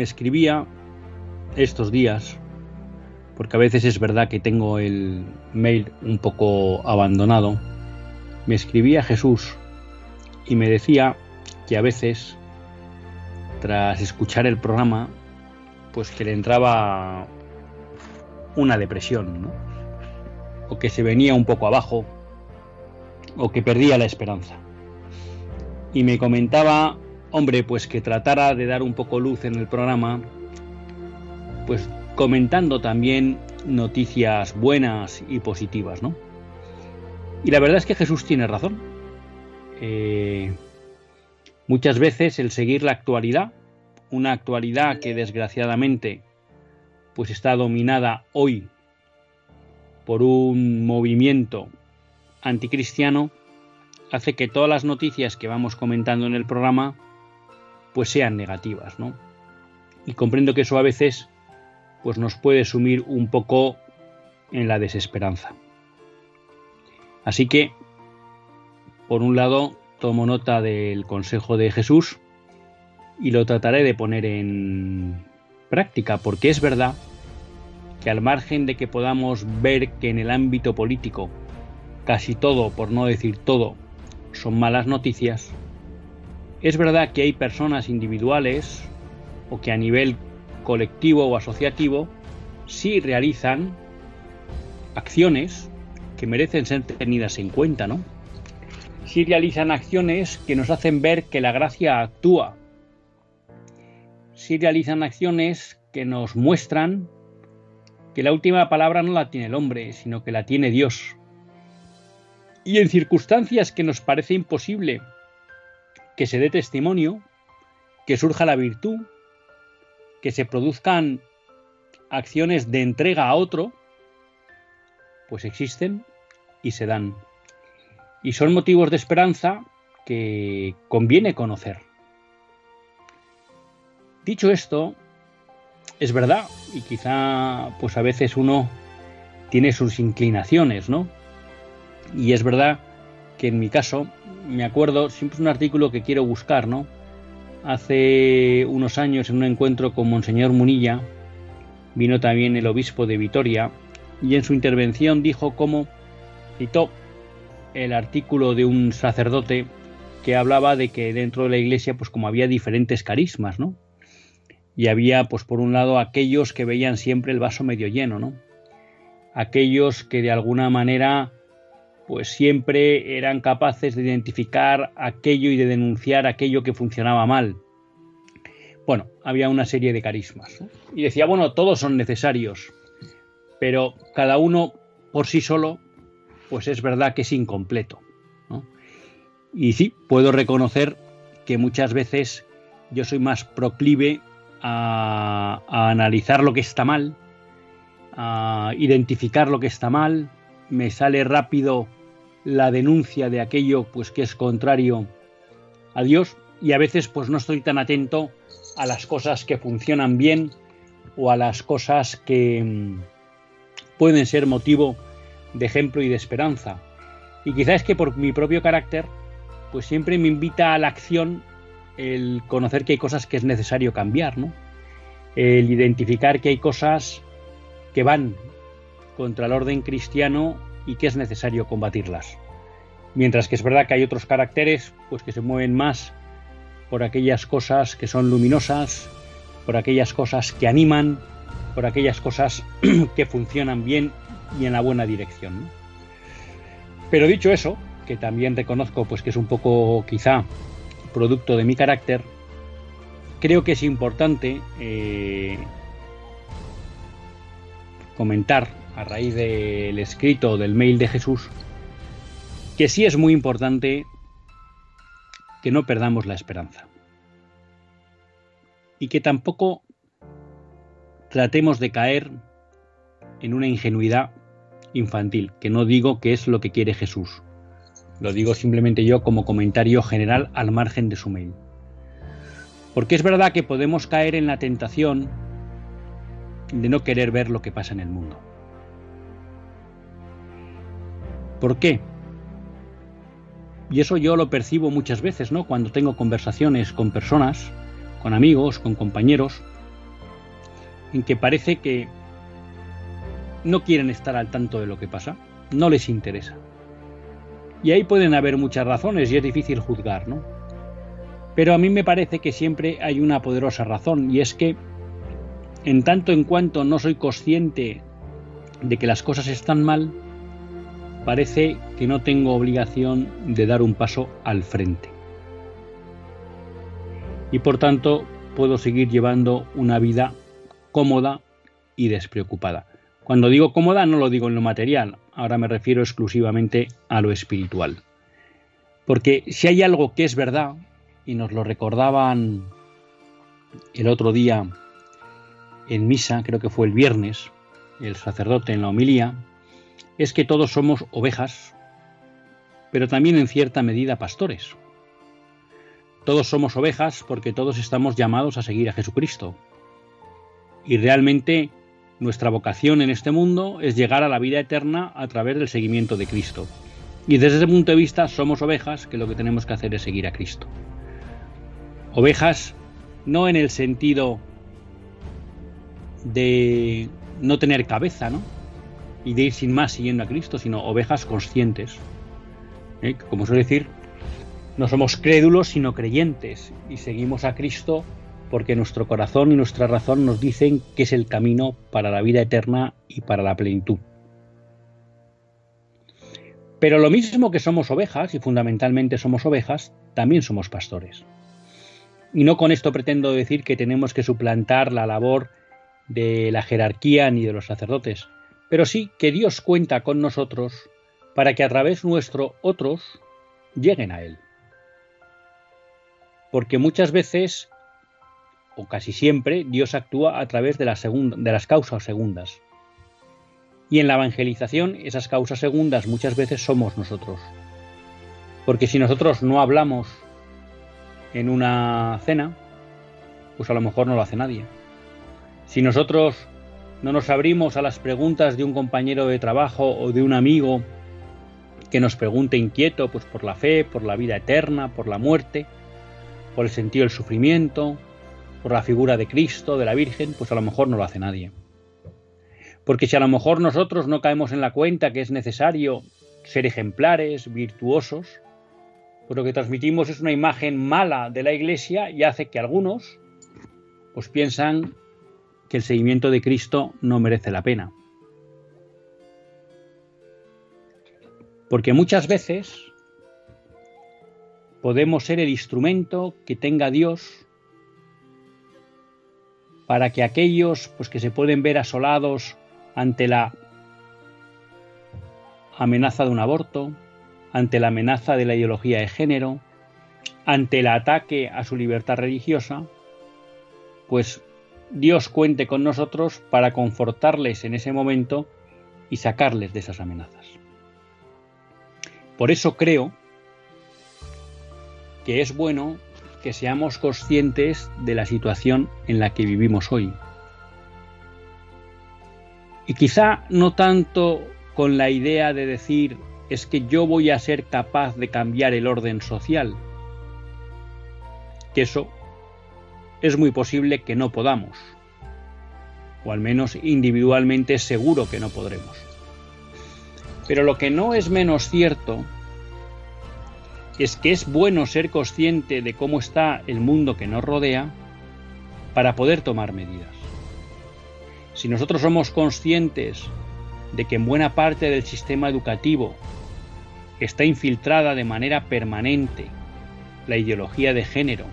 Me escribía estos días, porque a veces es verdad que tengo el mail un poco abandonado, me escribía Jesús y me decía que a veces, tras escuchar el programa, pues que le entraba una depresión, o que se venía un poco abajo, o que perdía la esperanza. Y me comentaba hombre, pues que tratara de dar un poco luz en el programa, pues comentando también noticias buenas y positivas, ¿no? Y la verdad es que Jesús tiene razón. Eh, muchas veces el seguir la actualidad, una actualidad que desgraciadamente pues está dominada hoy por un movimiento anticristiano, hace que todas las noticias que vamos comentando en el programa pues sean negativas, ¿no? Y comprendo que eso a veces pues nos puede sumir un poco en la desesperanza. Así que, por un lado, tomo nota del consejo de Jesús y lo trataré de poner en práctica, porque es verdad que al margen de que podamos ver que en el ámbito político casi todo, por no decir todo, son malas noticias, es verdad que hay personas individuales o que a nivel colectivo o asociativo sí realizan acciones que merecen ser tenidas en cuenta, ¿no? Sí realizan acciones que nos hacen ver que la gracia actúa. Sí realizan acciones que nos muestran que la última palabra no la tiene el hombre, sino que la tiene Dios. Y en circunstancias que nos parece imposible que se dé testimonio, que surja la virtud, que se produzcan acciones de entrega a otro, pues existen y se dan. Y son motivos de esperanza que conviene conocer. Dicho esto, es verdad, y quizá pues a veces uno tiene sus inclinaciones, ¿no? Y es verdad que en mi caso me acuerdo, siempre es un artículo que quiero buscar, ¿no? Hace unos años en un encuentro con Monseñor Munilla, vino también el obispo de Vitoria, y en su intervención dijo cómo citó el artículo de un sacerdote que hablaba de que dentro de la iglesia, pues como había diferentes carismas, ¿no? Y había, pues por un lado, aquellos que veían siempre el vaso medio lleno, ¿no? Aquellos que de alguna manera pues siempre eran capaces de identificar aquello y de denunciar aquello que funcionaba mal. Bueno, había una serie de carismas. Y decía, bueno, todos son necesarios, pero cada uno por sí solo, pues es verdad que es incompleto. Y sí, puedo reconocer que muchas veces yo soy más proclive a, analizar lo que está mal, a identificar lo que está mal, me sale rápido la denuncia de aquello pues que es contrario a Dios y a veces pues no estoy tan atento a las cosas que funcionan bien o a las cosas que mm, pueden ser motivo de ejemplo y de esperanza. Y quizás es que por mi propio carácter pues siempre me invita a la acción el conocer que hay cosas que es necesario cambiar, ¿no? El identificar que hay cosas que van contra el orden cristiano y que es necesario combatirlas. Mientras que es verdad que hay otros caracteres pues que se mueven más por aquellas cosas que son luminosas, por aquellas cosas que animan, por aquellas cosas que funcionan bien y en la buena dirección. Pero dicho eso, que también reconozco pues que es un poco quizá producto de mi carácter, creo que es importante eh, comentar a raíz del escrito del mail de Jesús que sí es muy importante que no perdamos la esperanza y que tampoco tratemos de caer en una ingenuidad infantil, que no digo que es lo que quiere Jesús. Lo digo simplemente yo como comentario general al margen de su mail. Porque es verdad que podemos caer en la tentación de no querer ver lo que pasa en el mundo. ¿Por qué? Y eso yo lo percibo muchas veces, ¿no? Cuando tengo conversaciones con personas, con amigos, con compañeros, en que parece que no quieren estar al tanto de lo que pasa, no les interesa. Y ahí pueden haber muchas razones y es difícil juzgar, ¿no? Pero a mí me parece que siempre hay una poderosa razón y es que en tanto en cuanto no soy consciente de que las cosas están mal, parece que no tengo obligación de dar un paso al frente. Y por tanto puedo seguir llevando una vida cómoda y despreocupada. Cuando digo cómoda no lo digo en lo material, ahora me refiero exclusivamente a lo espiritual. Porque si hay algo que es verdad, y nos lo recordaban el otro día en misa, creo que fue el viernes, el sacerdote en la homilía, es que todos somos ovejas, pero también en cierta medida pastores. Todos somos ovejas porque todos estamos llamados a seguir a Jesucristo. Y realmente nuestra vocación en este mundo es llegar a la vida eterna a través del seguimiento de Cristo. Y desde ese punto de vista somos ovejas que lo que tenemos que hacer es seguir a Cristo. Ovejas no en el sentido de no tener cabeza, ¿no? Y de ir sin más siguiendo a Cristo, sino ovejas conscientes. ¿eh? Como suele decir, no somos crédulos, sino creyentes. Y seguimos a Cristo porque nuestro corazón y nuestra razón nos dicen que es el camino para la vida eterna y para la plenitud. Pero lo mismo que somos ovejas, y fundamentalmente somos ovejas, también somos pastores. Y no con esto pretendo decir que tenemos que suplantar la labor de la jerarquía ni de los sacerdotes, pero sí que Dios cuenta con nosotros para que a través nuestro otros lleguen a Él. Porque muchas veces o casi siempre, Dios actúa a través de, de las causas segundas. Y en la evangelización, esas causas segundas muchas veces somos nosotros. Porque si nosotros no hablamos en una cena, pues a lo mejor no lo hace nadie. Si nosotros no nos abrimos a las preguntas de un compañero de trabajo o de un amigo que nos pregunte inquieto pues por la fe, por la vida eterna, por la muerte, por el sentido del sufrimiento, por la figura de Cristo, de la Virgen, pues a lo mejor no lo hace nadie. Porque si a lo mejor nosotros no caemos en la cuenta que es necesario ser ejemplares, virtuosos, pues lo que transmitimos es una imagen mala de la Iglesia y hace que algunos pues piensan que el seguimiento de Cristo no merece la pena. Porque muchas veces podemos ser el instrumento que tenga Dios para que aquellos pues, que se pueden ver asolados ante la amenaza de un aborto, ante la amenaza de la ideología de género, ante el ataque a su libertad religiosa, pues Dios cuente con nosotros para confortarles en ese momento y sacarles de esas amenazas. Por eso creo que es bueno que seamos conscientes de la situación en la que vivimos hoy. Y quizá no tanto con la idea de decir es que yo voy a ser capaz de cambiar el orden social, que eso es muy posible que no podamos, o al menos individualmente seguro que no podremos. Pero lo que no es menos cierto es que es bueno ser consciente de cómo está el mundo que nos rodea para poder tomar medidas. Si nosotros somos conscientes de que en buena parte del sistema educativo está infiltrada de manera permanente la ideología de género,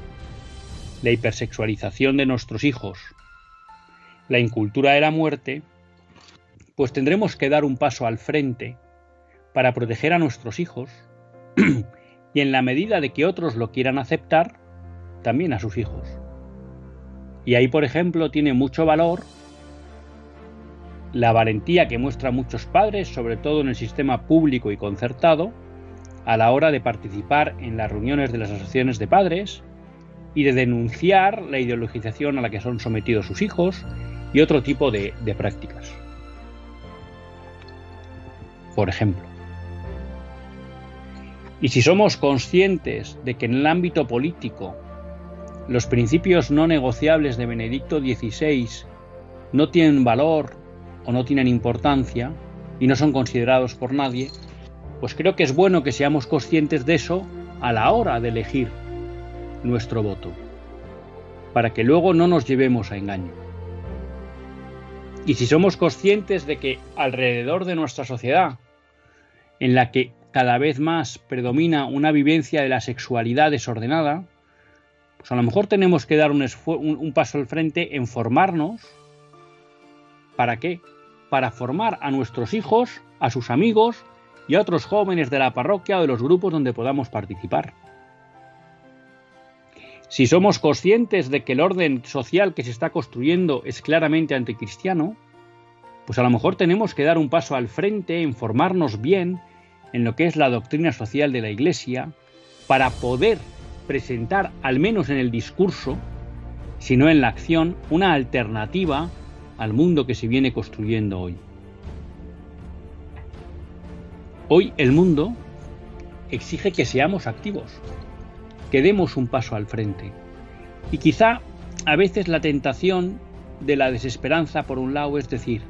la hipersexualización de nuestros hijos, la incultura de la muerte, pues tendremos que dar un paso al frente para proteger a nuestros hijos y en la medida de que otros lo quieran aceptar, también a sus hijos. Y ahí, por ejemplo, tiene mucho valor la valentía que muestran muchos padres, sobre todo en el sistema público y concertado, a la hora de participar en las reuniones de las asociaciones de padres y de denunciar la ideologización a la que son sometidos sus hijos y otro tipo de, prácticas. Por ejemplo, y si somos conscientes de que en el ámbito político los principios no negociables de Benedicto XVI no tienen valor o no tienen importancia y no son considerados por nadie, pues creo que es bueno que seamos conscientes de eso a la hora de elegir nuestro voto, para que luego no nos llevemos a engaño. Y si somos conscientes de que alrededor de nuestra sociedad, en la que cada vez más predomina una vivencia de la sexualidad desordenada, pues a lo mejor tenemos que dar un, paso al frente en formarnos. ¿Para qué? para formar a nuestros hijos, a sus amigos y a otros jóvenes de la parroquia o de los grupos donde podamos participar. Si somos conscientes de que el orden social que se está construyendo es claramente anticristiano, pues a lo mejor tenemos que dar un paso al frente en formarnos bien en lo que es la doctrina social de la Iglesia para poder presentar, al menos en el discurso, si no en la acción, una alternativa al mundo que se viene construyendo hoy. Hoy el mundo exige que seamos activos, que demos un paso al frente. Y quizá a veces la tentación de la desesperanza por un lado es decir,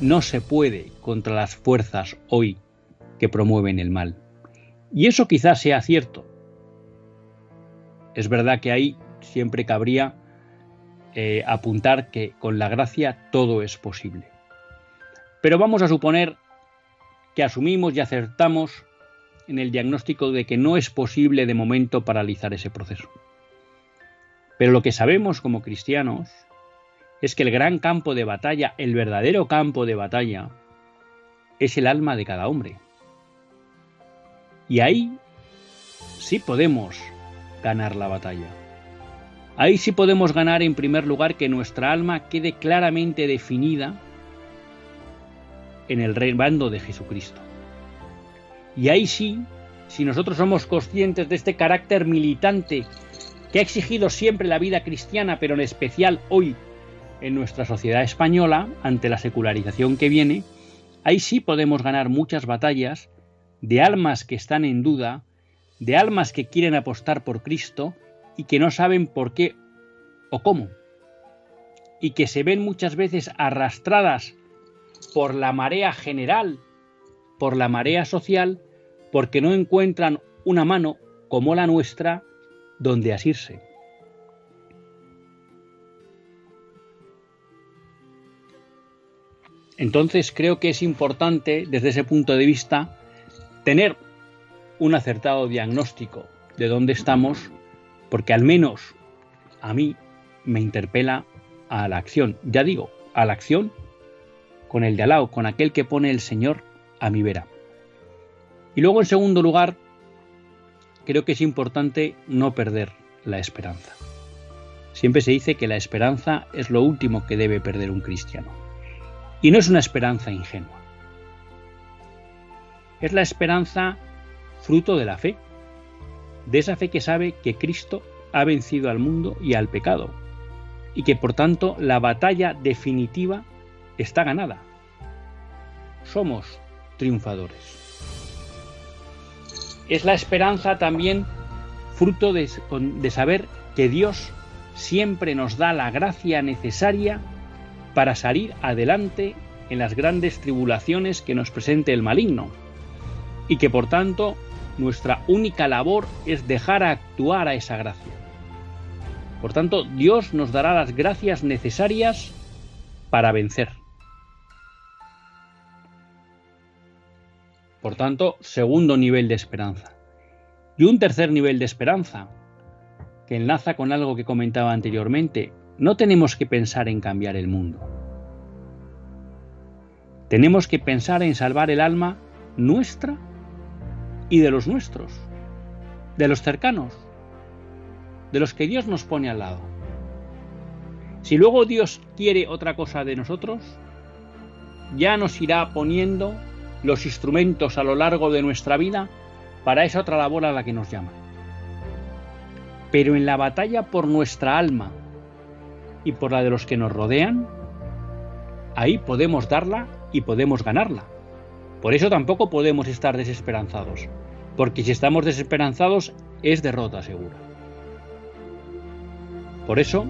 no se puede contra las fuerzas hoy que promueven el mal. Y eso quizás sea cierto. Es verdad que ahí siempre cabría eh, apuntar que con la gracia todo es posible. Pero vamos a suponer que asumimos y acertamos en el diagnóstico de que no es posible de momento paralizar ese proceso. Pero lo que sabemos como cristianos es que el gran campo de batalla, el verdadero campo de batalla, es el alma de cada hombre. Y ahí sí podemos ganar la batalla. Ahí sí podemos ganar en primer lugar que nuestra alma quede claramente definida en el bando de Jesucristo. Y ahí sí, si nosotros somos conscientes de este carácter militante que ha exigido siempre la vida cristiana, pero en especial hoy en nuestra sociedad española, ante la secularización que viene, ahí sí podemos ganar muchas batallas de almas que están en duda, de almas que quieren apostar por Cristo y que no saben por qué o cómo, y que se ven muchas veces arrastradas por la marea general, por la marea social, porque no encuentran una mano como la nuestra donde asirse. Entonces creo que es importante desde ese punto de vista tener un acertado diagnóstico de dónde estamos porque al menos a mí me interpela a la acción. Ya digo, a la acción con el de al con aquel que pone el Señor a mi vera. Y luego, en segundo lugar, creo que es importante no perder la esperanza. Siempre se dice que la esperanza es lo último que debe perder un cristiano. Y no es una esperanza ingenua. Es la esperanza fruto de la fe, de esa fe que sabe que Cristo ha vencido al mundo y al pecado, y que por tanto la batalla definitiva está ganada. Somos triunfadores. Es la esperanza también fruto de, saber que Dios siempre nos da la gracia necesaria para salir adelante en las grandes tribulaciones que nos presente el maligno, y que por tanto nuestra única labor es dejar actuar a esa gracia. Por tanto, Dios nos dará las gracias necesarias para vencer. Por tanto, segundo nivel de esperanza. Y un tercer nivel de esperanza, que enlaza con algo que comentaba anteriormente. No tenemos que pensar en cambiar el mundo. Tenemos que pensar en salvar el alma nuestra y de los nuestros, de los cercanos, de los que Dios nos pone al lado. Si luego Dios quiere otra cosa de nosotros, ya nos irá poniendo los instrumentos a lo largo de nuestra vida para esa otra labor a la que nos llama. Pero en la batalla por nuestra alma y por la de los que nos rodean, ahí podemos darla y podemos ganarla. Por eso tampoco podemos estar desesperanzados, porque si estamos desesperanzados es derrota segura. Por eso,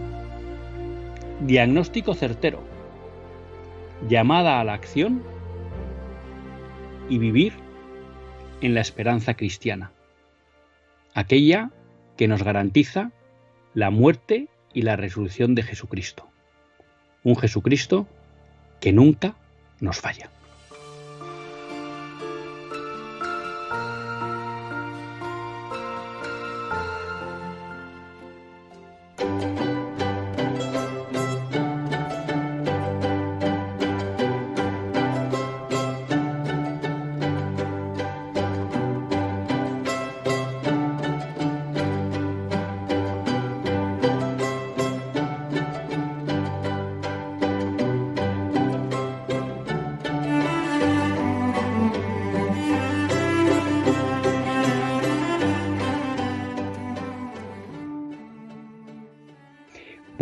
diagnóstico certero, llamada a la acción y vivir en la esperanza cristiana, aquella que nos garantiza la muerte y la resurrección de Jesucristo. Un Jesucristo que nunca nos falla.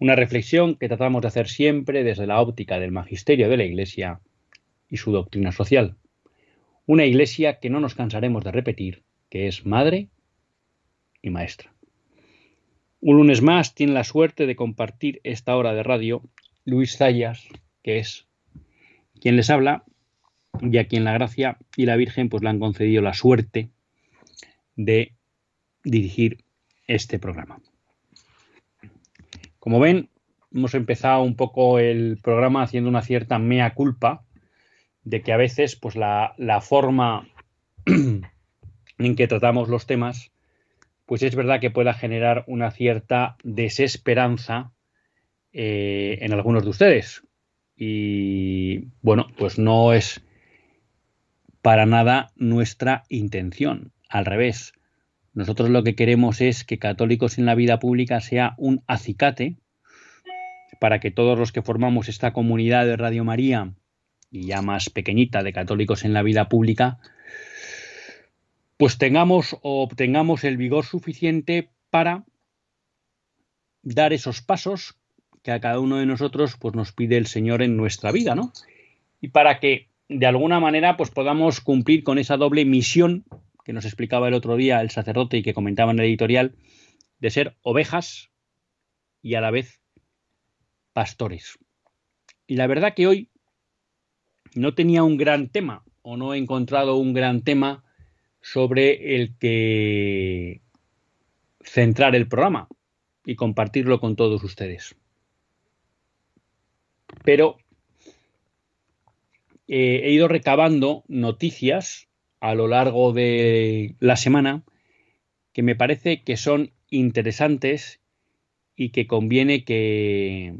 una reflexión que tratamos de hacer siempre desde la óptica del magisterio de la Iglesia y su doctrina social. Una Iglesia que no nos cansaremos de repetir, que es madre y maestra. Un lunes más tiene la suerte de compartir esta hora de radio Luis Zayas, que es quien les habla y a quien la gracia y la Virgen pues le han concedido la suerte de dirigir este programa. Como ven, hemos empezado un poco el programa haciendo una cierta mea culpa de que a veces pues la, forma en que tratamos los temas pues es verdad que pueda generar una cierta desesperanza eh, en algunos de ustedes. Y bueno, pues no es para nada nuestra intención. Al revés, nosotros lo que queremos es que Católicos en la Vida Pública sea un acicate para que todos los que formamos esta comunidad de Radio María y ya más pequeñita de Católicos en la Vida Pública, pues tengamos o obtengamos el vigor suficiente para dar esos pasos que a cada uno de nosotros pues nos pide el Señor en nuestra vida, ¿no? Y para que de alguna manera pues podamos cumplir con esa doble misión que nos explicaba el otro día el sacerdote y que comentaba en el editorial, de ser ovejas y a la vez pastores. Y la verdad que hoy no tenía un gran tema o no he encontrado un gran tema sobre el que centrar el programa y compartirlo con todos ustedes. Pero eh, he ido recabando noticias a lo largo de la semana que me parece que son interesantes y que conviene que,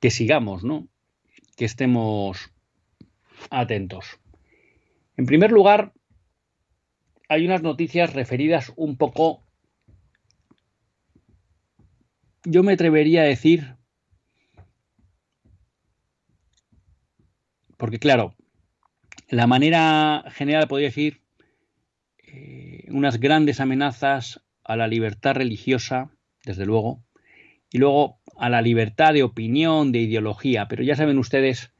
que sigamos, ¿no? Que estemos atentos. En primer lugar, hay unas noticias referidas un poco, yo me atrevería a decir, porque claro, la manera general podría decir eh, unas grandes amenazas a la libertad religiosa, desde luego, y luego a la libertad de opinión, de ideología, pero ya saben ustedes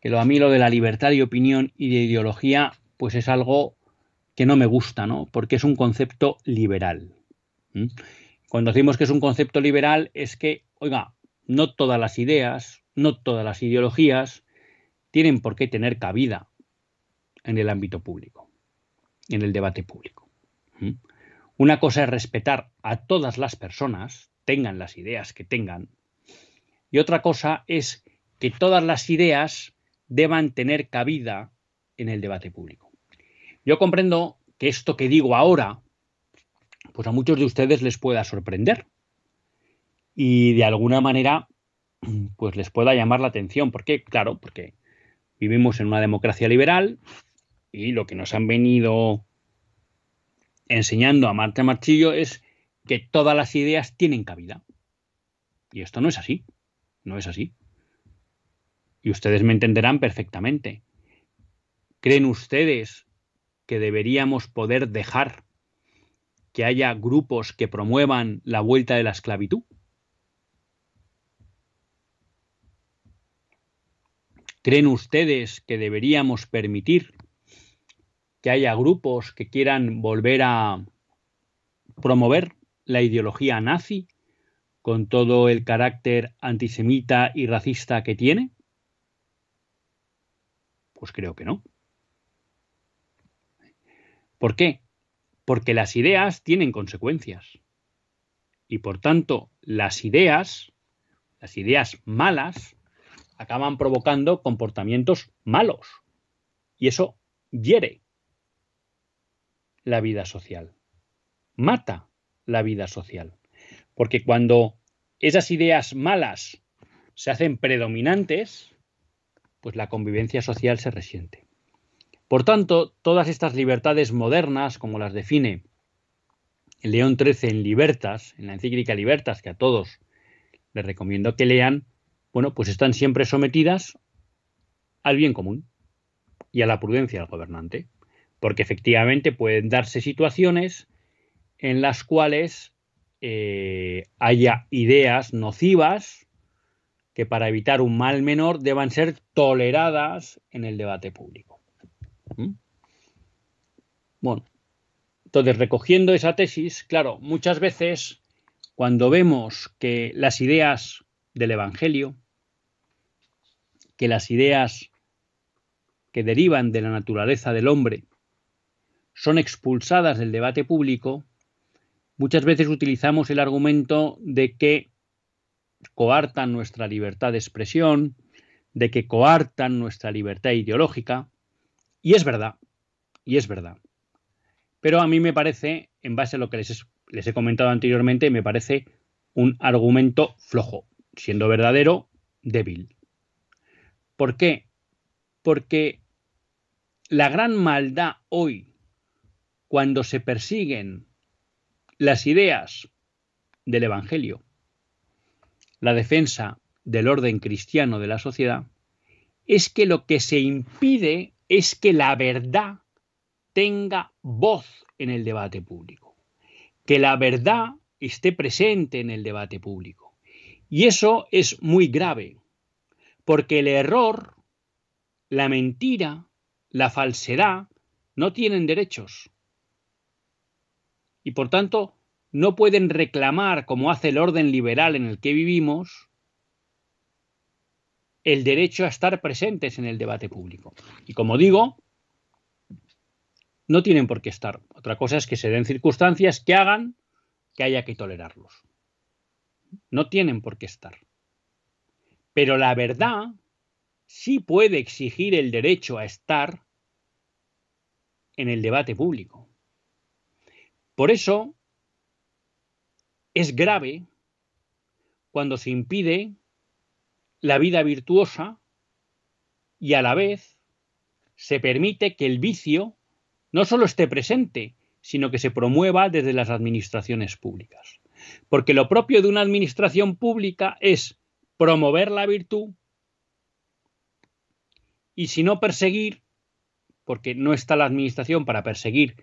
que lo, a mí lo de la libertad de opinión y de ideología, pues es algo que no me gusta, ¿no? Porque es un concepto liberal. Cuando decimos que es un concepto liberal es que, oiga, no todas las ideas, no todas las ideologías tienen por qué tener cabida en el ámbito público, en el debate público. Una cosa es respetar a todas las personas, tengan las ideas que tengan, y otra cosa es que todas las ideas deban tener cabida en el debate público. Yo comprendo que esto que digo ahora, pues a muchos de ustedes les pueda sorprender y de alguna manera, pues les pueda llamar la atención. ¿Por qué? Claro, porque vivimos en una democracia liberal y lo que nos han venido enseñando a Marta Marchillo es que todas las ideas tienen cabida. Y esto no es así. No es así. Y ustedes me entenderán perfectamente. ¿Creen ustedes que deberíamos poder dejar que haya grupos que promuevan la vuelta de la esclavitud? ¿Creen ustedes que deberíamos permitir que haya grupos que quieran volver a promover la ideología nazi con todo el carácter antisemita y racista que tiene? Pues creo que no. ¿Por qué? Porque las ideas tienen consecuencias. Y por tanto, las ideas, las ideas malas, acaban provocando comportamientos malos. Y eso hiere la vida social. Mata la vida social. Porque cuando esas ideas malas se hacen predominantes, pues la convivencia social se resiente. Por tanto, todas estas libertades modernas, como las define León XIII en Libertas, en la encíclica Libertas, que a todos les recomiendo que lean, bueno, pues están siempre sometidas al bien común y a la prudencia del gobernante, porque efectivamente pueden darse situaciones en las cuales eh, haya ideas nocivas que para evitar un mal menor deban ser toleradas en el debate público. ¿Mm? Bueno, entonces recogiendo esa tesis, claro, muchas veces cuando vemos que las ideas del Evangelio, que las ideas que derivan de la naturaleza del hombre son expulsadas del debate público, muchas veces utilizamos el argumento de que coartan nuestra libertad de expresión, de que coartan nuestra libertad ideológica. Y es verdad, y es verdad. Pero a mí me parece, en base a lo que les, he comentado anteriormente, me parece un argumento flojo, siendo verdadero, débil. ¿Por qué? Porque la gran maldad hoy, cuando se persiguen las ideas del Evangelio, la defensa del orden cristiano de la sociedad, es que lo que se impide es que la verdad tenga voz en el debate público, que la verdad esté presente en el debate público. Y eso es muy grave, porque el error, la mentira, la falsedad no tienen derechos. Y por tanto, no pueden reclamar, como hace el orden liberal en el que vivimos, el derecho a estar presentes en el debate público. Y como digo, no tienen por qué estar. Otra cosa es que se den circunstancias que hagan que haya que tolerarlos. No tienen por qué estar. Pero la verdad sí puede exigir el derecho a estar en el debate público. Por eso, es grave cuando se impide la vida virtuosa y a la vez se permite que el vicio no solo esté presente, sino que se promueva desde las administraciones públicas. Porque lo propio de una administración pública es promover la virtud y si no perseguir, porque no está la administración para perseguir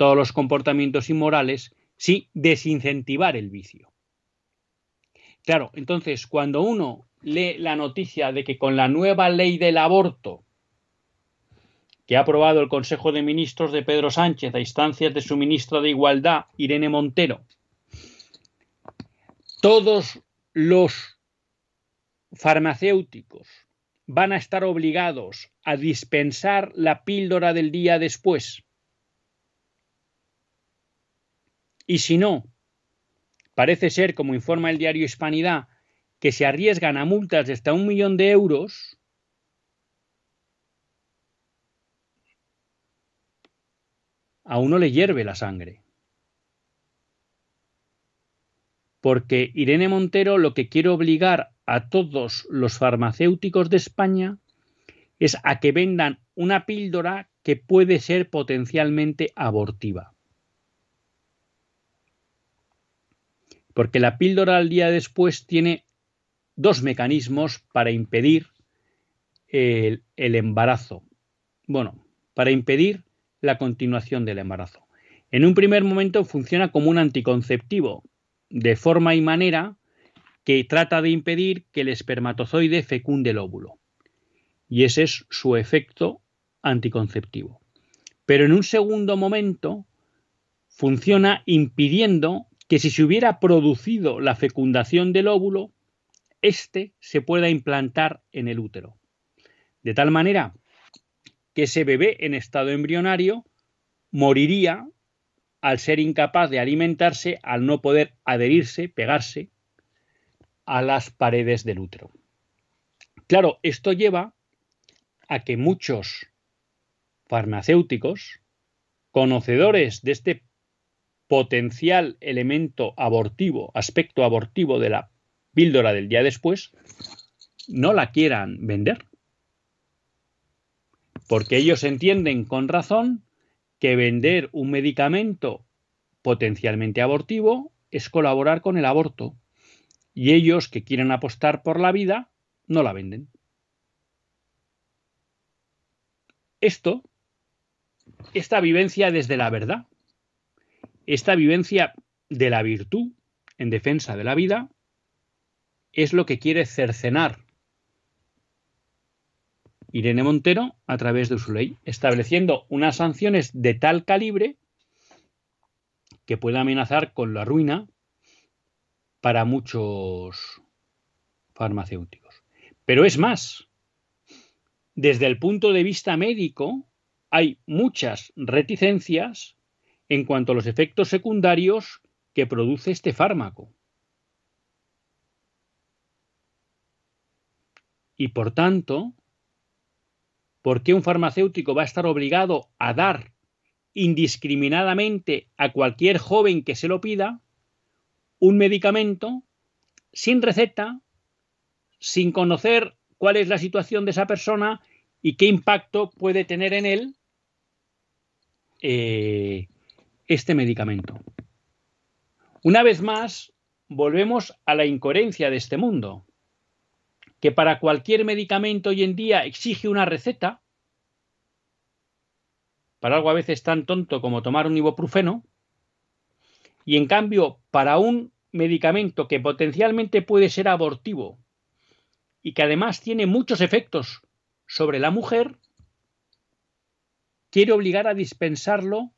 todos los comportamientos inmorales, sí desincentivar el vicio. Claro, entonces cuando uno lee la noticia de que con la nueva ley del aborto que ha aprobado el Consejo de Ministros de Pedro Sánchez a instancias de su ministra de Igualdad, Irene Montero, todos los farmacéuticos van a estar obligados a dispensar la píldora del día después. Y si no, parece ser, como informa el diario Hispanidad, que se arriesgan a multas de hasta un millón de euros, a uno le hierve la sangre. Porque Irene Montero lo que quiere obligar a todos los farmacéuticos de España es a que vendan una píldora que puede ser potencialmente abortiva. Porque la píldora al día después tiene dos mecanismos para impedir el, el embarazo. Bueno, para impedir la continuación del embarazo. En un primer momento funciona como un anticonceptivo, de forma y manera que trata de impedir que el espermatozoide fecunde el óvulo. Y ese es su efecto anticonceptivo. Pero en un segundo momento funciona impidiendo que si se hubiera producido la fecundación del óvulo, éste se pueda implantar en el útero. De tal manera que ese bebé en estado embrionario moriría al ser incapaz de alimentarse, al no poder adherirse, pegarse a las paredes del útero. Claro, esto lleva a que muchos farmacéuticos, conocedores de este potencial elemento abortivo, aspecto abortivo de la píldora del día después, no la quieran vender. Porque ellos entienden con razón que vender un medicamento potencialmente abortivo es colaborar con el aborto. Y ellos que quieren apostar por la vida, no la venden. Esto, esta vivencia desde la verdad, esta vivencia de la virtud en defensa de la vida, es lo que quiere cercenar Irene Montero a través de su ley, estableciendo unas sanciones de tal calibre que puede amenazar con la ruina para muchos farmacéuticos. Pero es más, desde el punto de vista médico hay muchas reticencias en cuanto a los efectos secundarios que produce este fármaco. Y por tanto, ¿por qué un farmacéutico va a estar obligado a dar indiscriminadamente a cualquier joven que se lo pida un medicamento sin receta, sin conocer cuál es la situación de esa persona y qué impacto puede tener en él eh, este medicamento. Una vez más, volvemos a la incoherencia de este mundo que para cualquier medicamento hoy en día exige una receta, para algo a veces tan tonto como tomar un ibuprofeno, y en cambio para un medicamento que potencialmente puede ser abortivo y que además tiene muchos efectos sobre la mujer, quiere obligar a dispensarlo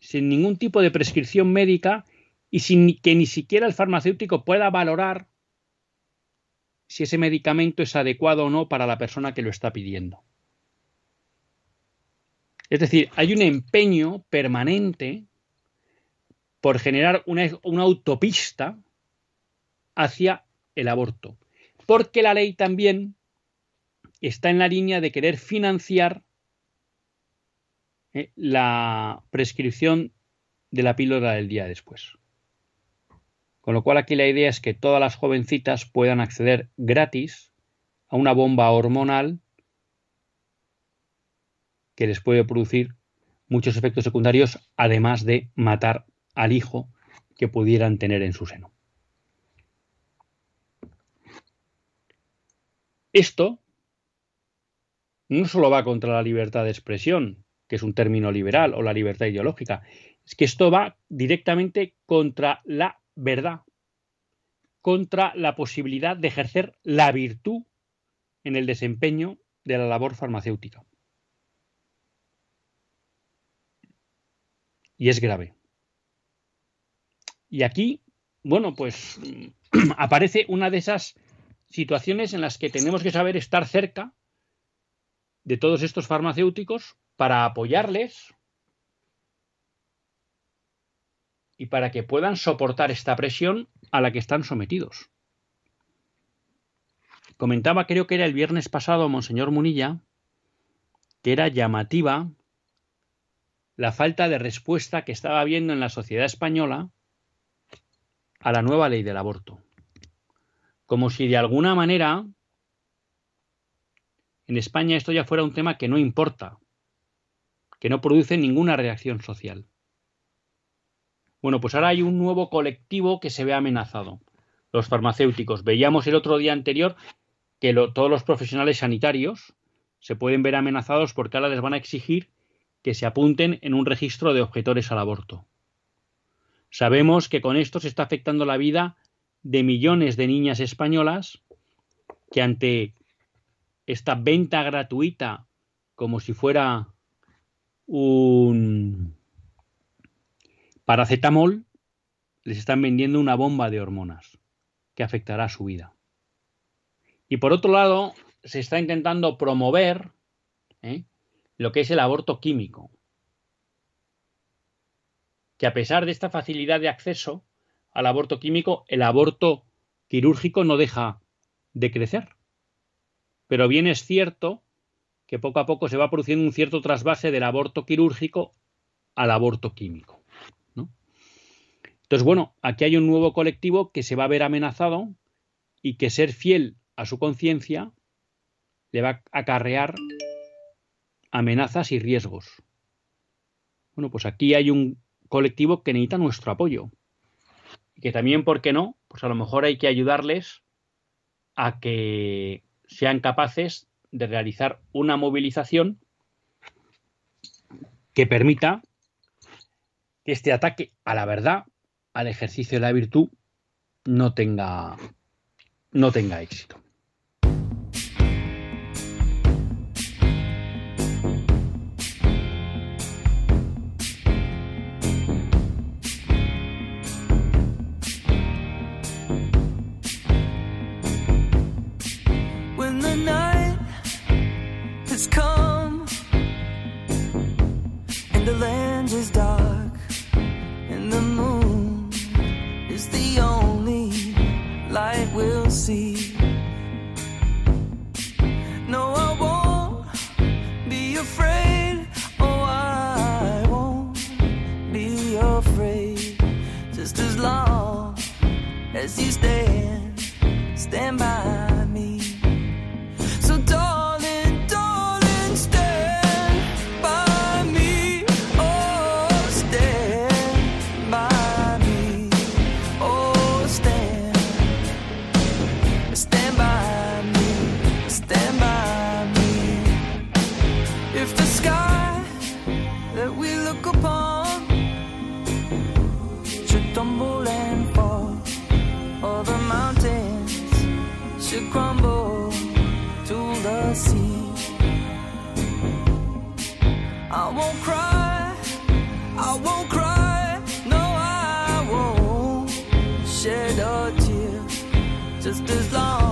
sin ningún tipo de prescripción médica y sin que ni siquiera el farmacéutico pueda valorar si ese medicamento es adecuado o no para la persona que lo está pidiendo. Es decir, hay un empeño permanente por generar una, autopista hacia el aborto, porque la ley también está en la línea de querer financiar eh, la prescripción de la píldora del día después. Con lo cual aquí la idea es que todas las jovencitas puedan acceder gratis a una bomba hormonal que les puede producir muchos efectos secundarios, además de matar al hijo que pudieran tener en su seno. Esto no solo va contra la libertad de expresión, que es un término liberal, o la libertad ideológica, es que esto va directamente contra la verdad, contra la posibilidad de ejercer la virtud en el desempeño de la labor farmacéutica. Y es grave. Y aquí, bueno, pues aparece una de esas situaciones en las que tenemos que saber estar cerca de todos estos farmacéuticos para apoyarles y para que puedan soportar esta presión a la que están sometidos. Comentaba, creo que era el viernes pasado, Monseñor Munilla, que era llamativa la falta de respuesta que estaba habiendo en la sociedad española a la nueva ley del aborto. Como si de alguna manera en España esto ya fuera un tema que no importa, que no produce ninguna reacción social. Bueno, pues ahora hay un nuevo colectivo que se ve amenazado, los farmacéuticos. Veíamos el otro día anterior que todos los profesionales sanitarios se pueden ver amenazados porque ahora les van a exigir que se apunten en un registro de objetores al aborto. Sabemos que con esto se está afectando la vida de millones de niñas españolas que ante esta venta gratuita como si fuera un paracetamol, les están vendiendo una bomba de hormonas que afectará su vida. Y por otro lado, se está intentando promover ¿eh? lo que es el aborto químico, que a pesar de esta facilidad de acceso al aborto químico, el aborto quirúrgico no deja de crecer. Pero bien es cierto que poco a poco se va produciendo un cierto trasvase del aborto quirúrgico al aborto químico. Entonces, bueno, aquí hay un nuevo colectivo que se va a ver amenazado y que ser fiel a su conciencia le va a acarrear amenazas y riesgos. Bueno, pues aquí hay un colectivo que necesita nuestro apoyo. Y que también, ¿por qué no? Pues a lo mejor hay que ayudarles a que sean capaces de realizar una movilización que permita que este ataque a la verdad, al ejercicio de la virtud, no tenga, no tenga éxito. A tear, just as long.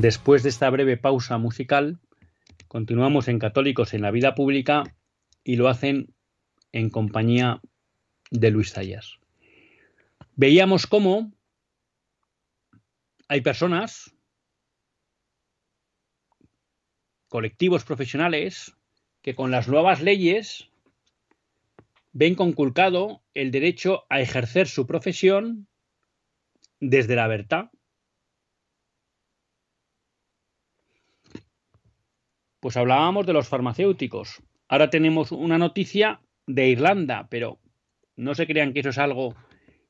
Después de esta breve pausa musical, continuamos en Católicos en la Vida Pública y lo hacen en compañía de Luis Zayas. Veíamos cómo hay personas, colectivos profesionales, que con las nuevas leyes ven conculcado el derecho a ejercer su profesión desde la verdad, pues hablábamos de los farmacéuticos. Ahora tenemos una noticia de Irlanda, pero no se crean que eso es algo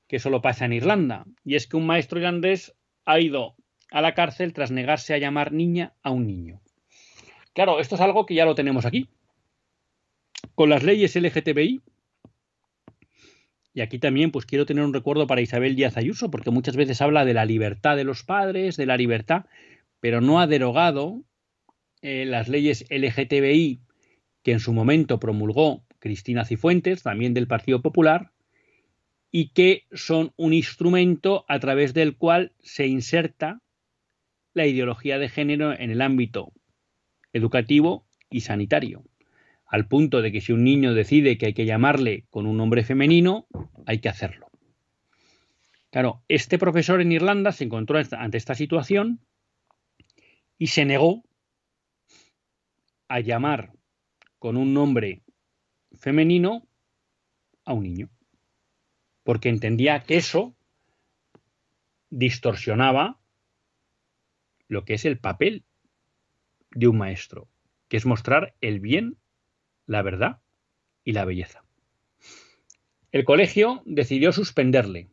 que solo pasa en Irlanda. Y es que un maestro irlandés ha ido a la cárcel tras negarse a llamar niña a un niño. Claro, esto es algo que ya lo tenemos aquí. Con las leyes LGTBI, y aquí también pues quiero tener un recuerdo para Isabel Díaz Ayuso, porque muchas veces habla de la libertad de los padres, de la libertad, pero no ha derogado eh, las leyes LGTBI que en su momento promulgó Cristina Cifuentes, también del Partido Popular, y que son un instrumento a través del cual se inserta la ideología de género en el ámbito educativo y sanitario, al punto de que si un niño decide que hay que llamarle con un nombre femenino, hay que hacerlo. Claro, este profesor en Irlanda se encontró ante esta situación y se negó a llamar con un nombre femenino a un niño, porque entendía que eso distorsionaba lo que es el papel de un maestro, que es mostrar el bien, la verdad y la belleza. El colegio decidió suspenderle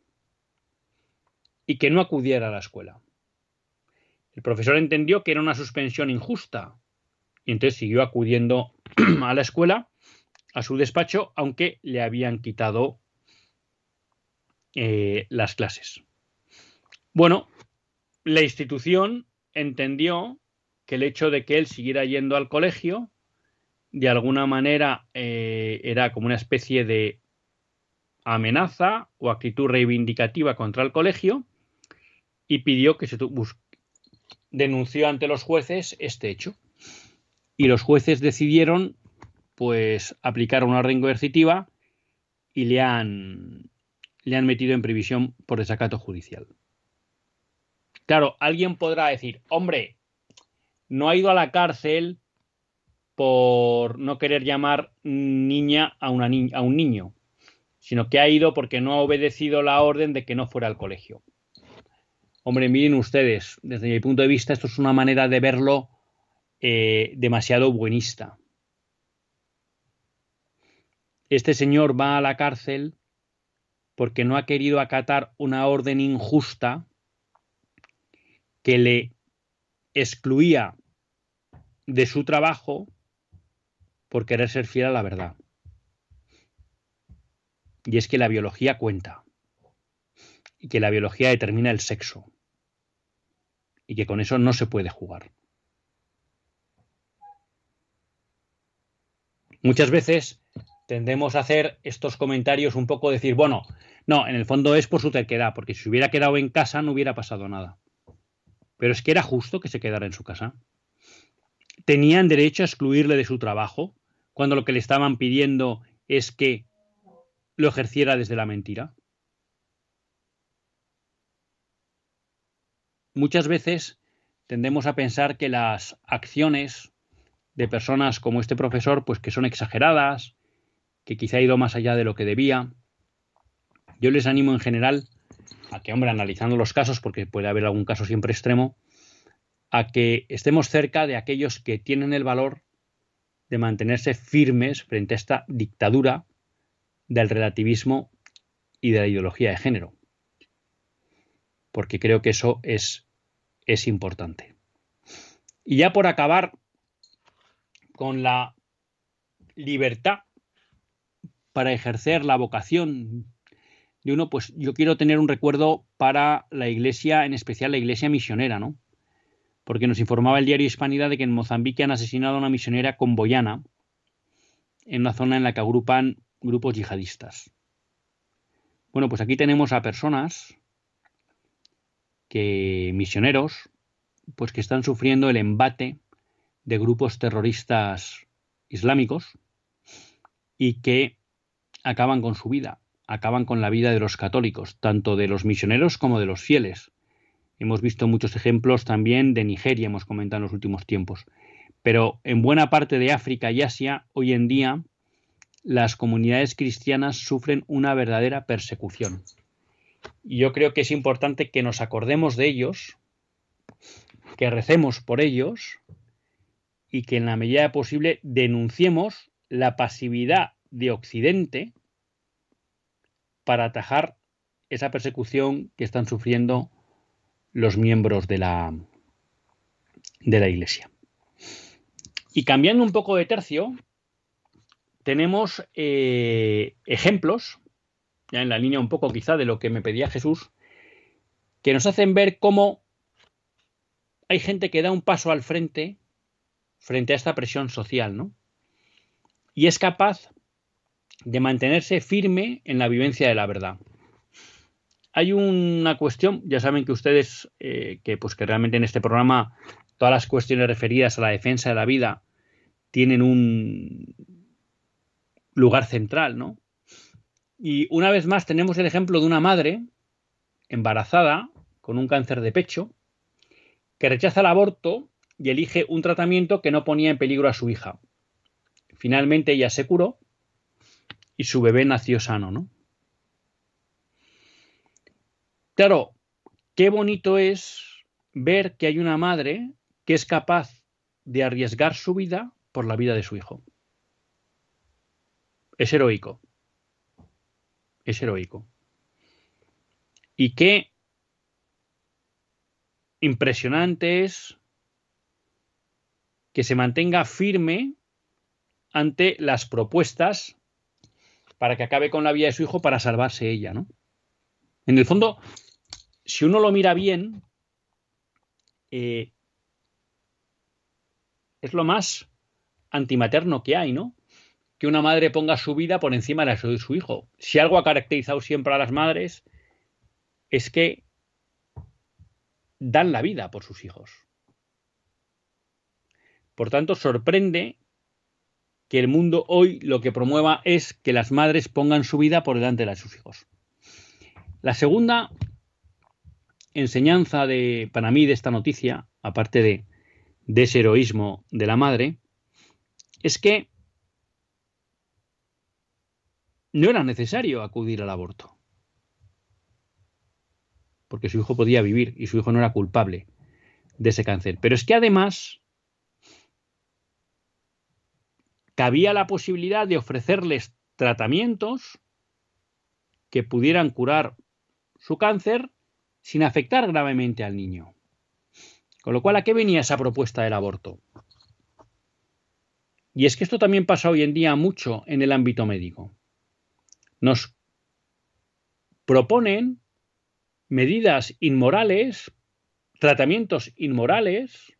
y que no acudiera a la escuela. El profesor entendió que era una suspensión injusta y entonces siguió acudiendo a la escuela, a su despacho, aunque le habían quitado eh, las clases. Bueno, la institución entendió que el hecho de que él siguiera yendo al colegio, de alguna manera eh, era como una especie de amenaza o actitud reivindicativa contra el colegio y pidió que se denunció ante los jueces este hecho. Y los jueces decidieron pues aplicar una orden coercitiva y le han, le han metido en previsión por desacato judicial. Claro, alguien podrá decir, hombre, no ha ido a la cárcel por no querer llamar niña a, una a un niño, sino que ha ido porque no ha obedecido la orden de que no fuera al colegio. Hombre, miren ustedes, desde mi punto de vista, esto es una manera de verlo eh, demasiado buenista. Este señor va a la cárcel porque no ha querido acatar una orden injusta que le excluía de su trabajo por querer ser fiel a la verdad. Y es que la biología cuenta. Y que la biología determina el sexo. Y que con eso no se puede jugar. Muchas veces tendemos a hacer estos comentarios un poco decir, bueno, no, en el fondo es por su terquedad, porque si hubiera quedado en casa no hubiera pasado nada. Pero es que era justo que se quedara en su casa. Tenían derecho a excluirle de su trabajo cuando lo que le estaban pidiendo es que lo ejerciera desde la mentira. Muchas veces tendemos a pensar que las acciones de personas como este profesor, pues que son exageradas, que quizá ha ido más allá de lo que debía. Yo les animo en general a que, hombre, analizando los casos, porque puede haber algún caso siempre extremo, a que estemos cerca de aquellos que tienen el valor de mantenerse firmes frente a esta dictadura del relativismo y de la ideología de género. Porque creo que eso es, es importante. Y ya por acabar con la libertad para ejercer la vocación de uno, pues yo quiero tener un recuerdo para la iglesia, en especial la iglesia misionera, ¿no? Porque nos informaba el diario Hispanidad de que en Mozambique han asesinado a una misionera conboyana en una zona en la que agrupan grupos yihadistas. Bueno, pues aquí tenemos a personas que misioneros, pues que están sufriendo el embate de grupos terroristas islámicos y que acaban con su vida acaban con la vida de los católicos, tanto de los misioneros como de los fieles. Hemos visto muchos ejemplos también de Nigeria, hemos comentado en los últimos tiempos. Pero en buena parte de África y Asia, hoy en día, las comunidades cristianas sufren una verdadera persecución. Y yo creo que es importante que nos acordemos de ellos, que recemos por ellos y que en la medida posible denunciemos la pasividad de Occidente para atajar esa persecución que están sufriendo los miembros de la, de la Iglesia. Y cambiando un poco de tercio, tenemos eh, ejemplos, ya en la línea un poco quizá de lo que me pedía Jesús, que nos hacen ver cómo hay gente que da un paso al frente frente a esta presión social, ¿no? Y es capaz de mantenerse firme en la vivencia de la verdad. Hay una cuestión, ya saben que ustedes, eh, que pues que realmente en este programa todas las cuestiones referidas a la defensa de la vida tienen un lugar central, ¿no? Y una vez más tenemos el ejemplo de una madre embarazada con un cáncer de pecho que rechaza el aborto y elige un tratamiento que no ponía en peligro a su hija. Finalmente ella se curó y su bebé nació sano, ¿no? Claro, qué bonito es ver que hay una madre que es capaz de arriesgar su vida por la vida de su hijo. Es heroico. Es heroico. Y qué impresionante es que se mantenga firme ante las propuestas para que acabe con la vida de su hijo para salvarse ella, ¿no? En el fondo, si uno lo mira bien, eh, es lo más antimaterno que hay, ¿no? Que una madre ponga su vida por encima de la de su hijo. Si algo ha caracterizado siempre a las madres es que dan la vida por sus hijos. Por tanto, sorprende que el mundo hoy lo que promueva es que las madres pongan su vida por delante de sus hijos. La segunda enseñanza de, para mí de esta noticia, aparte de ese heroísmo de la madre, es que no era necesario acudir al aborto. Porque su hijo podía vivir y su hijo no era culpable de ese cáncer. Pero es que además cabía la posibilidad de ofrecerles tratamientos que pudieran curar su cáncer sin afectar gravemente al niño. Con lo cual, ¿a qué venía esa propuesta del aborto? Y es que esto también pasa hoy en día mucho en el ámbito médico. Nos proponen medidas inmorales, tratamientos inmorales,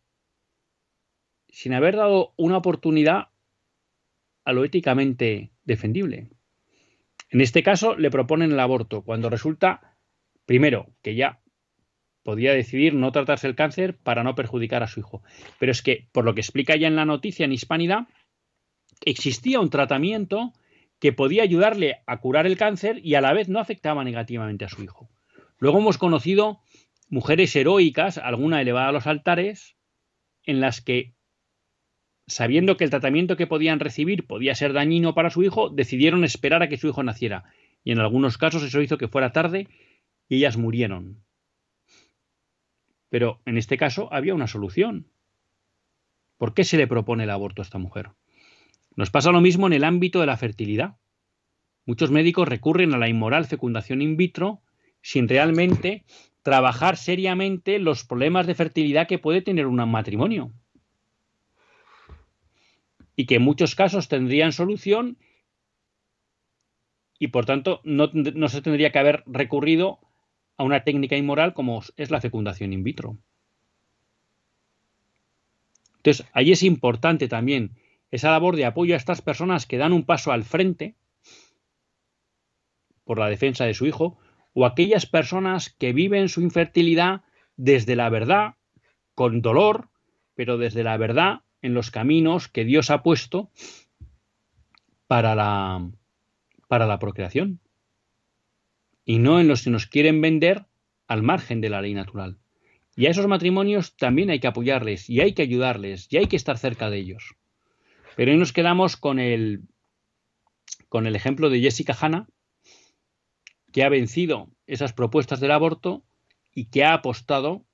sin haber dado una oportunidad a lo éticamente defendible. En este caso le proponen el aborto, cuando resulta Primero, que ya podía decidir no tratarse el cáncer para no perjudicar a su hijo. Pero es que, por lo que explica ya en la noticia en Hispanidad, existía un tratamiento que podía ayudarle a curar el cáncer y a la vez no afectaba negativamente a su hijo. Luego hemos conocido mujeres heroicas, alguna elevada a los altares, en las que, sabiendo que el tratamiento que podían recibir podía ser dañino para su hijo, decidieron esperar a que su hijo naciera. Y en algunos casos eso hizo que fuera tarde y ellas murieron. Pero en este caso había una solución. ¿Por qué se le propone el aborto a esta mujer? Nos pasa lo mismo en el ámbito de la fertilidad. Muchos médicos recurren a la inmoral fecundación in vitro sin realmente trabajar seriamente los problemas de fertilidad que puede tener un matrimonio. Y que en muchos casos tendrían solución y por tanto no, no se tendría que haber recurrido a una técnica inmoral como es la fecundación in vitro. Entonces, ahí es importante también esa labor de apoyo a estas personas que dan un paso al frente por la defensa de su hijo, o aquellas personas que viven su infertilidad desde la verdad, con dolor, pero desde la verdad en los caminos que Dios ha puesto para la, para la procreación y no en los que nos quieren vender al margen de la ley natural. Y a esos matrimonios también hay que apoyarles y hay que ayudarles y hay que estar cerca de ellos. Pero hoy nos quedamos con el, con el ejemplo de Jessica Hanna, que ha vencido esas propuestas del aborto y que ha apostado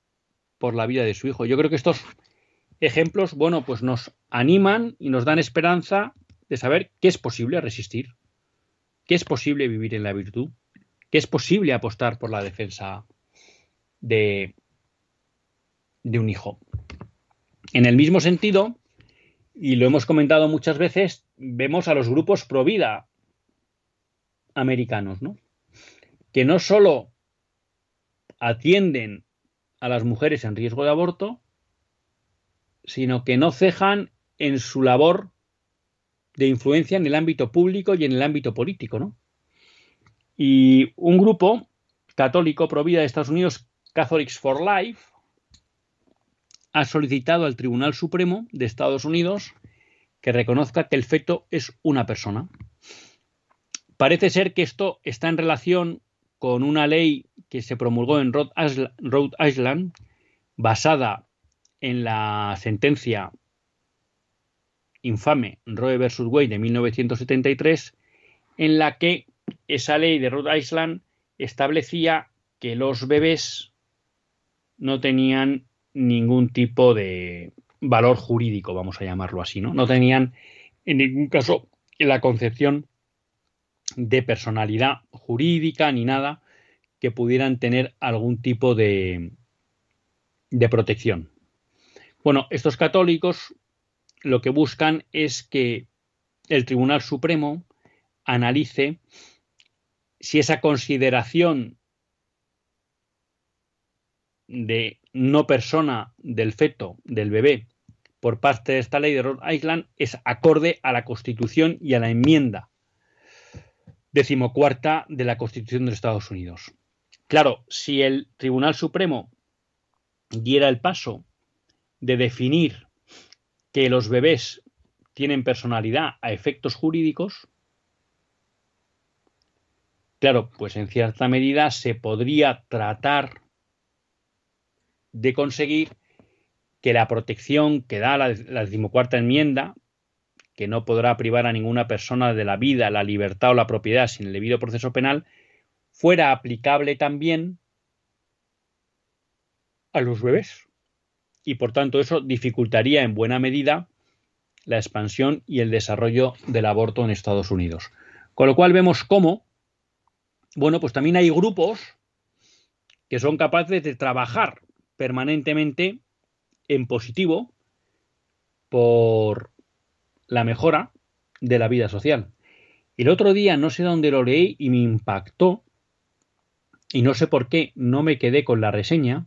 por la vida de su hijo. Yo creo que estos ejemplos, bueno, pues nos animan y nos dan esperanza de saber que es posible resistir, que es posible vivir en la virtud, que es posible apostar por la defensa de, de un hijo. En el mismo sentido, y lo hemos comentado muchas veces, vemos a los grupos pro vida americanos, ¿no? Que no solo atienden a las mujeres en riesgo de aborto, sino que no cejan en su labor de influencia en el ámbito público y en el ámbito político, ¿no? Y un grupo católico pro vida de Estados Unidos, Catholics for Life, ha solicitado al Tribunal Supremo de Estados Unidos que reconozca que el feto es una persona. Parece ser que esto está en relación con una ley que se promulgó en Rhode Island, basada en la sentencia infame Roe versus Wade de 1973, en la que esa ley de Rhode Island establecía que los bebés no tenían ningún tipo de valor jurídico, vamos a llamarlo así, ¿no? No tenían en ningún caso la concepción de personalidad jurídica ni nada que pudieran tener algún tipo de, de protección. Bueno, estos católicos lo que buscan es que el Tribunal Supremo analice si esa consideración de no persona del feto, del bebé, por parte de esta ley de Rhode Island es acorde a la Constitución y a la enmienda decimocuarta de la Constitución de Estados Unidos. Claro, si el Tribunal Supremo diera el paso de definir que los bebés tienen personalidad a efectos jurídicos, claro, pues en cierta medida se podría tratar de conseguir que la protección que da la, decimocuarta enmienda, que no podrá privar a ninguna persona de la vida, la libertad o la propiedad sin el debido proceso penal, fuera aplicable también a los bebés. Y por tanto eso dificultaría en buena medida la expansión y el desarrollo del aborto en Estados Unidos. Con lo cual vemos cómo, bueno, pues también hay grupos que son capaces de trabajar permanentemente en positivo por la mejora de la vida social. El otro día no sé dónde lo leí y me impactó, y no sé por qué no me quedé con la reseña,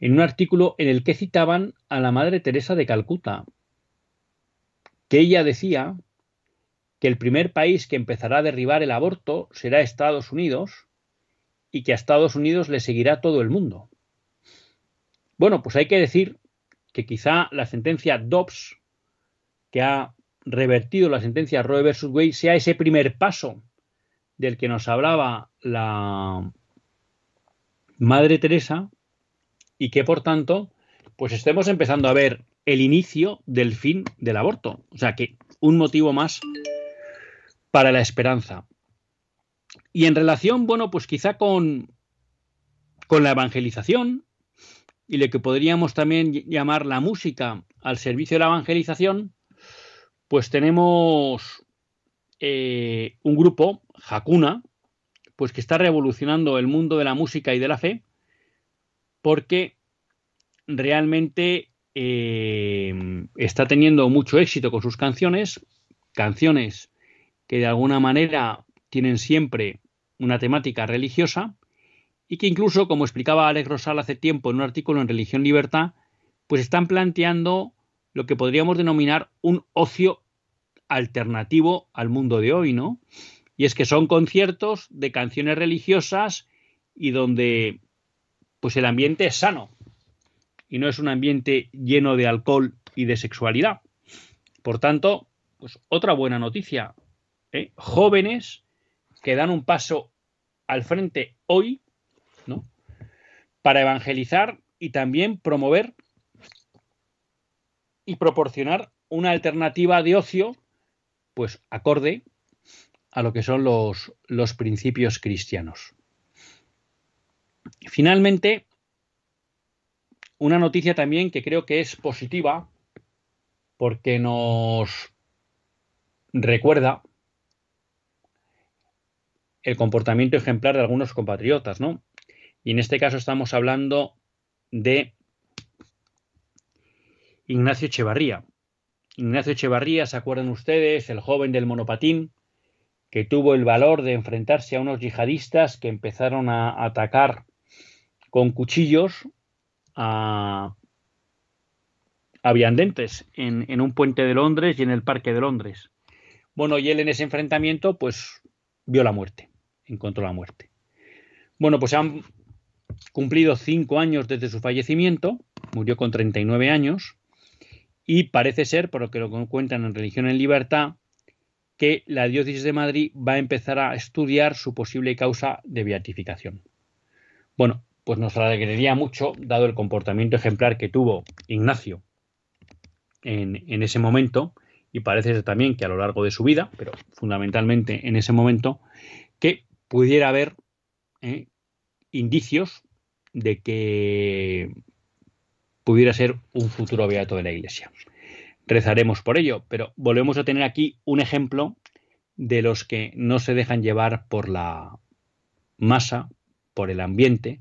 en un artículo en el que citaban a la Madre Teresa de Calcuta, que ella decía que el primer país que empezará a derribar el aborto será Estados Unidos y que a Estados Unidos le seguirá todo el mundo. Bueno, pues hay que decir que quizá la sentencia Dobbs, que ha revertido la sentencia Roe versus Wade, sea ese primer paso del que nos hablaba la Madre Teresa y que por tanto, pues estemos empezando a ver el inicio del fin del aborto. O sea que un motivo más para la esperanza. Y en relación, bueno, pues quizá con, con la evangelización, y lo que podríamos también llamar la música al servicio de la evangelización, pues tenemos eh, un grupo, Hakuna, pues que está revolucionando el mundo de la música y de la fe, porque realmente eh, está teniendo mucho éxito con sus canciones, canciones que de alguna manera tienen siempre una temática religiosa, y que incluso, como explicaba Alex Rosal hace tiempo en un artículo en Religión Libertad, pues están planteando lo que podríamos denominar un ocio alternativo al mundo de hoy, ¿no? Y es que son conciertos de canciones religiosas y donde pues el ambiente es sano y no es un ambiente lleno de alcohol y de sexualidad. Por tanto, pues otra buena noticia, ¿eh? jóvenes que dan un paso al frente hoy para evangelizar y también promover y proporcionar una alternativa de ocio, pues acorde a lo que son los, los principios cristianos. Finalmente, una noticia también que creo que es positiva porque nos recuerda el comportamiento ejemplar de algunos compatriotas, ¿no? Y en este caso estamos hablando de Ignacio Echevarría. Ignacio Echevarría, ¿se acuerdan ustedes? El joven del monopatín, que tuvo el valor de enfrentarse a unos yihadistas que empezaron a atacar con cuchillos a, a viandentes en, en un puente de Londres y en el parque de Londres. Bueno, y él en ese enfrentamiento, pues vio la muerte, encontró la muerte. Bueno, pues han cumplido cinco años desde su fallecimiento, murió con 39 años, y parece ser, por lo que lo cuentan en Religión en Libertad, que la diócesis de Madrid va a empezar a estudiar su posible causa de beatificación. Bueno, pues nos alegraría mucho, dado el comportamiento ejemplar que tuvo Ignacio en, en ese momento, y parece ser también que a lo largo de su vida, pero fundamentalmente en ese momento, que pudiera haber eh, indicios de que pudiera ser un futuro beato de la Iglesia. Rezaremos por ello, pero volvemos a tener aquí un ejemplo de los que no se dejan llevar por la masa, por el ambiente,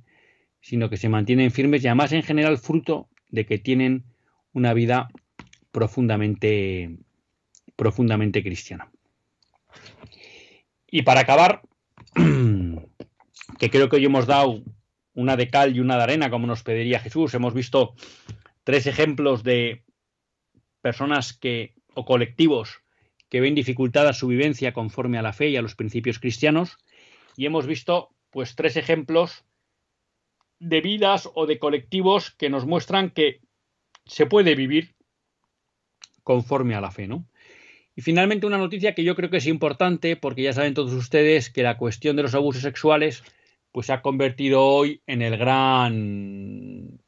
sino que se mantienen firmes y además en general fruto de que tienen una vida profundamente profundamente cristiana. Y para acabar, que creo que hoy hemos dado una de cal y una de arena, como nos pediría Jesús, hemos visto tres ejemplos de personas que o colectivos que ven dificultada su vivencia conforme a la fe y a los principios cristianos, y hemos visto pues tres ejemplos de vidas o de colectivos que nos muestran que se puede vivir conforme a la fe, ¿no? Y finalmente una noticia que yo creo que es importante, porque ya saben todos ustedes que la cuestión de los abusos sexuales pues se ha convertido hoy en el gran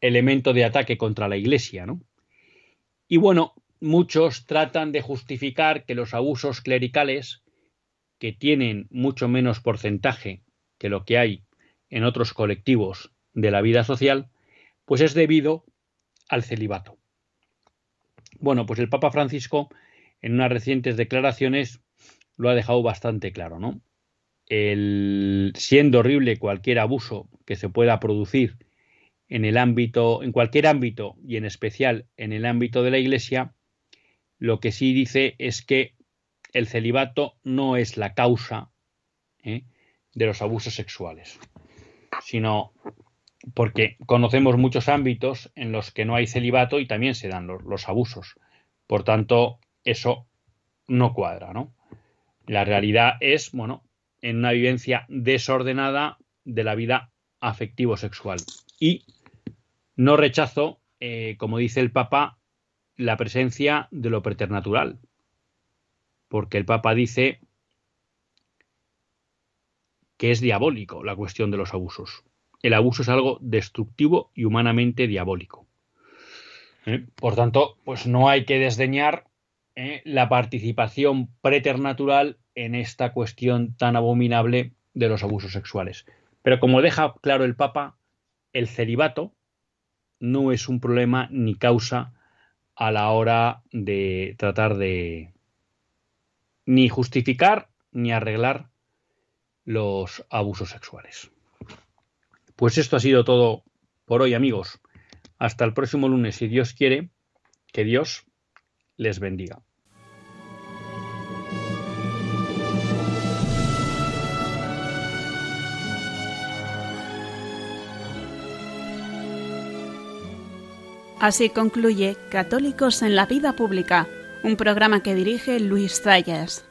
elemento de ataque contra la Iglesia, ¿no? Y bueno, muchos tratan de justificar que los abusos clericales, que tienen mucho menos porcentaje que lo que hay en otros colectivos de la vida social, pues es debido al celibato. Bueno, pues el Papa Francisco en unas recientes declaraciones lo ha dejado bastante claro, ¿no? El, siendo horrible cualquier abuso que se pueda producir en el ámbito, en cualquier ámbito y en especial en el ámbito de la Iglesia, lo que sí dice es que el celibato no es la causa ¿eh? De los abusos sexuales, sino porque conocemos muchos ámbitos en los que no hay celibato y también se dan los, abusos. Por tanto, eso no cuadra, ¿no? La realidad es, bueno, en una vivencia desordenada de la vida afectivo-sexual. Y no rechazo, eh, como dice el Papa, la presencia de lo preternatural. Porque el Papa dice que es diabólico la cuestión de los abusos el abuso es algo destructivo y humanamente diabólico. ¿Eh? Por tanto, pues no hay que desdeñar ¿eh? la participación preternatural en esta cuestión tan abominable de los abusos sexuales. Pero como deja claro el Papa, el celibato no es un problema ni causa a la hora de tratar de ni justificar ni arreglar los abusos sexuales. Pues esto ha sido todo por hoy, amigos. Hasta el próximo lunes, si Dios quiere, que Dios les bendiga. Así concluye Católicos en la Vida Pública, un programa que dirige Luis Zayas.